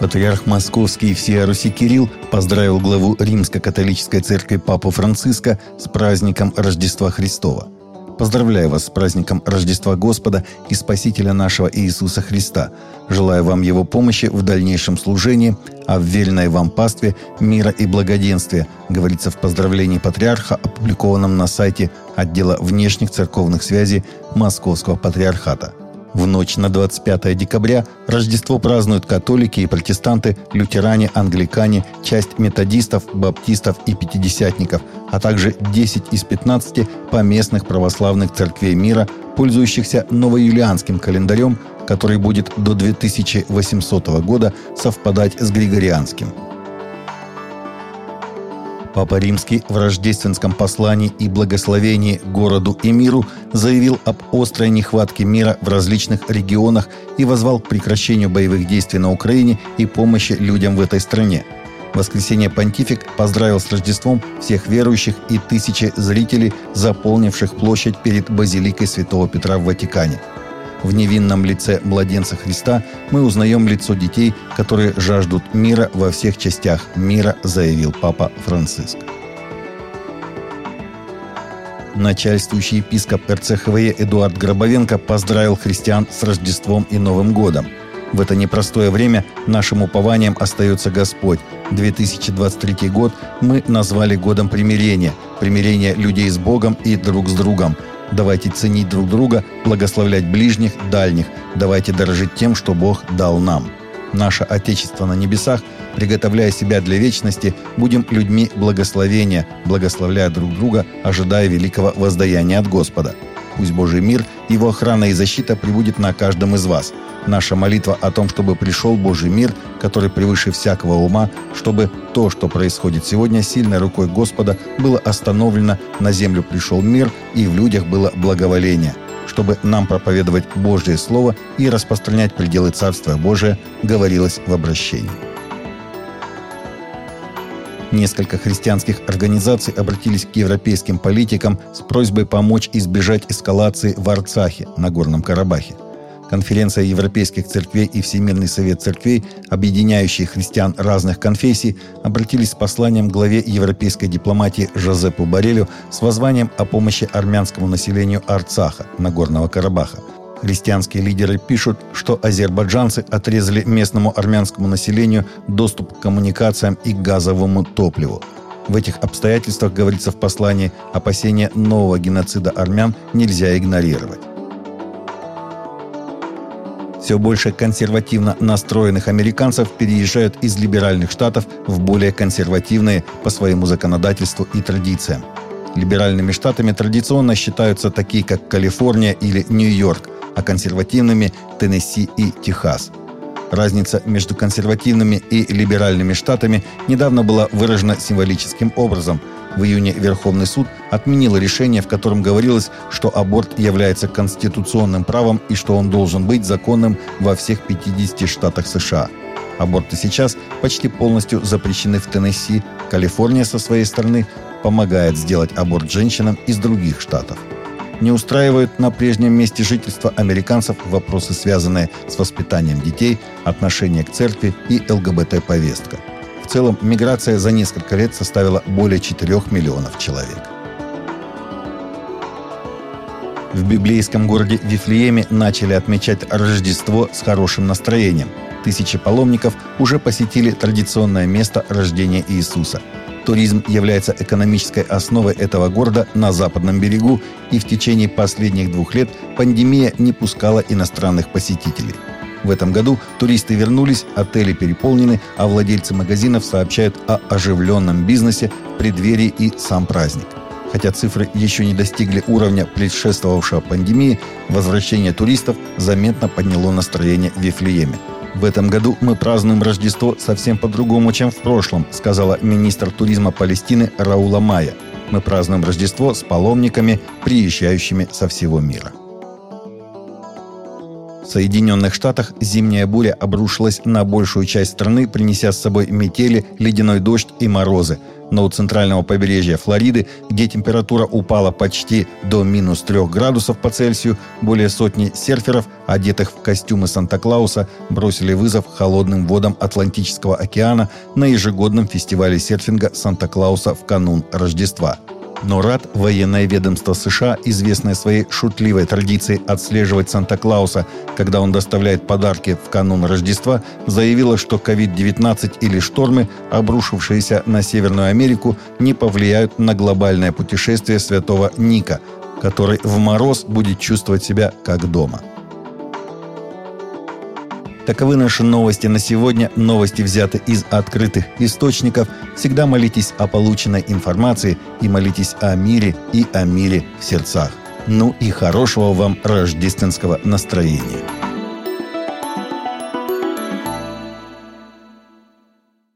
Патриарх Московский и всея Руси Кирилл поздравил главу Римско-католической церкви Папу Франциска с праздником Рождества Христова. Поздравляю вас с праздником Рождества Господа и Спасителя нашего Иисуса Христа. Желаю вам Его помощи в дальнейшем служении, а в веренной вам пастве мира и благоденствия, говорится в поздравлении патриарха, опубликованном на сайте отдела внешних церковных связей Московского патриархата – в ночь на 25 декабря Рождество празднуют католики и протестанты, лютеране, англикане, часть методистов, баптистов и пятидесятников, а также 10 из 15 поместных православных церквей мира, пользующихся новоюлианским календарем, который будет до 2800 года совпадать с григорианским – Папа Римский в рождественском послании и благословении городу и миру заявил об острой нехватке мира в различных регионах и возвал к прекращению боевых действий на Украине и помощи людям в этой стране. В воскресенье понтифик поздравил с Рождеством всех верующих и тысячи зрителей, заполнивших площадь перед базиликой Святого Петра в Ватикане – в невинном лице младенца Христа мы узнаем лицо детей, которые жаждут мира во всех частях мира, заявил Папа Франциск. Начальствующий епископ РЦХВЕ Эдуард Гробовенко поздравил христиан с Рождеством и Новым годом. В это непростое время нашим упованием остается Господь. 2023 год мы назвали годом примирения, примирения людей с Богом и друг с другом – Давайте ценить друг друга, благословлять ближних, дальних. Давайте дорожить тем, что Бог дал нам. Наше Отечество на небесах, приготовляя себя для вечности, будем людьми благословения, благословляя друг друга, ожидая великого воздаяния от Господа. Пусть Божий мир, Его охрана и защита прибудет на каждом из вас – Наша молитва о том, чтобы пришел Божий мир, который превыше всякого ума, чтобы то, что происходит сегодня, сильной рукой Господа было остановлено, на землю пришел мир и в людях было благоволение, чтобы нам проповедовать Божье Слово и распространять пределы Царства Божия, говорилось в обращении. Несколько христианских организаций обратились к европейским политикам с просьбой помочь избежать эскалации в Арцахе, на Горном Карабахе – Конференция европейских церквей и Всемирный совет церквей, объединяющие христиан разных конфессий, обратились с посланием главе европейской дипломатии Жозепу Барелю с воззванием о помощи армянскому населению Арцаха, Нагорного Карабаха. Христианские лидеры пишут, что азербайджанцы отрезали местному армянскому населению доступ к коммуникациям и газовому топливу. В этих обстоятельствах, говорится в послании, опасения нового геноцида армян нельзя игнорировать. Все больше консервативно настроенных американцев переезжают из либеральных штатов в более консервативные по своему законодательству и традициям. Либеральными штатами традиционно считаются такие, как Калифорния или Нью-Йорк, а консервативными – Теннесси и Техас. Разница между консервативными и либеральными штатами недавно была выражена символическим образом – в июне Верховный суд отменил решение, в котором говорилось, что аборт является конституционным правом и что он должен быть законным во всех 50 штатах США. Аборты сейчас почти полностью запрещены в Теннесси. Калифорния со своей стороны помогает сделать аборт женщинам из других штатов. Не устраивают на прежнем месте жительства американцев вопросы, связанные с воспитанием детей, отношение к церкви и ЛГБТ-повестка – в целом, миграция за несколько лет составила более 4 миллионов человек. В библейском городе Вифлееме начали отмечать Рождество с хорошим настроением. Тысячи паломников уже посетили традиционное место рождения Иисуса. Туризм является экономической основой этого города на западном берегу, и в течение последних двух лет пандемия не пускала иностранных посетителей – в этом году туристы вернулись, отели переполнены, а владельцы магазинов сообщают о оживленном бизнесе преддверии и сам праздник. Хотя цифры еще не достигли уровня предшествовавшего пандемии, возвращение туристов заметно подняло настроение в Вифлееме. В этом году мы празднуем Рождество совсем по-другому, чем в прошлом, сказала министр туризма Палестины Раула Майя. Мы празднуем Рождество с паломниками, приезжающими со всего мира. В Соединенных Штатах зимняя буря обрушилась на большую часть страны, принеся с собой метели, ледяной дождь и морозы. Но у центрального побережья Флориды, где температура упала почти до минус 3 градусов по Цельсию, более сотни серферов, одетых в костюмы Санта-Клауса, бросили вызов холодным водам Атлантического океана на ежегодном фестивале серфинга Санта-Клауса в канун Рождества – но РАД, военное ведомство США, известное своей шутливой традицией отслеживать Санта-Клауса, когда он доставляет подарки в канун Рождества, заявило, что COVID-19 или штормы, обрушившиеся на Северную Америку, не повлияют на глобальное путешествие святого Ника, который в мороз будет чувствовать себя как дома. Таковы наши новости на сегодня. Новости взяты из открытых источников. Всегда молитесь о полученной информации и молитесь о мире и о мире в сердцах. Ну и хорошего вам рождественского настроения.